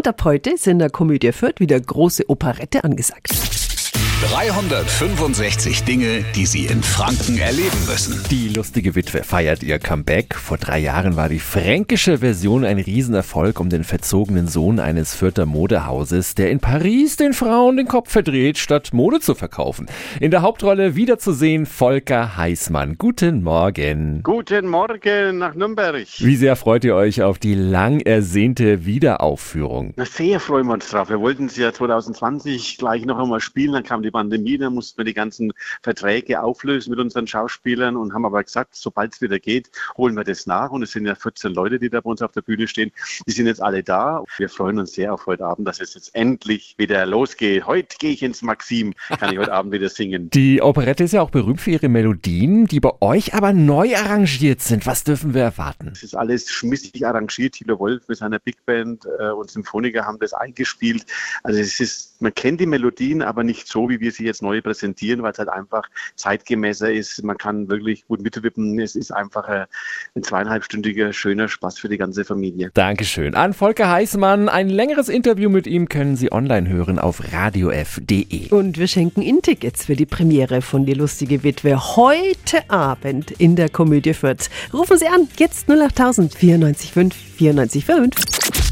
Und ab heute ist in der Komödie Fürth wieder große Operette angesagt. 365 Dinge, die Sie in Franken erleben müssen. Die lustige Witwe feiert ihr Comeback. Vor drei Jahren war die fränkische Version ein Riesenerfolg um den verzogenen Sohn eines Fürther Modehauses, der in Paris den Frauen den Kopf verdreht, statt Mode zu verkaufen. In der Hauptrolle wiederzusehen Volker Heißmann. Guten Morgen. Guten Morgen nach Nürnberg. Wie sehr freut ihr euch auf die lang ersehnte Wiederaufführung? Na, sehr freuen wir uns drauf. Wir wollten es ja 2020 gleich noch einmal spielen, dann kam die Pandemie, dann mussten wir die ganzen Verträge auflösen mit unseren Schauspielern und haben aber gesagt, sobald es wieder geht, holen wir das nach. Und es sind ja 14 Leute, die da bei uns auf der Bühne stehen. Die sind jetzt alle da. Wir freuen uns sehr auf heute Abend, dass es jetzt endlich wieder losgeht. Heute gehe ich ins Maxim, kann ich heute Abend wieder singen. Die Operette ist ja auch berühmt für ihre Melodien, die bei euch aber neu arrangiert sind. Was dürfen wir erwarten? Es ist alles schmissig arrangiert. Thilo Wolf mit seiner Big Band äh, und Symphoniker haben das eingespielt. Also es ist, man kennt die Melodien, aber nicht so, wie wir sie jetzt neu präsentieren, weil es halt einfach zeitgemäßer ist. Man kann wirklich gut mitwippen. Es ist einfach ein, ein zweieinhalbstündiger, schöner Spaß für die ganze Familie. Dankeschön. An Volker Heißmann. Ein längeres Interview mit ihm können Sie online hören auf radiof.de. Und wir schenken Ihnen Tickets für die Premiere von Die lustige Witwe heute Abend in der Komödie Fürth. Rufen Sie an, jetzt 08000 94 94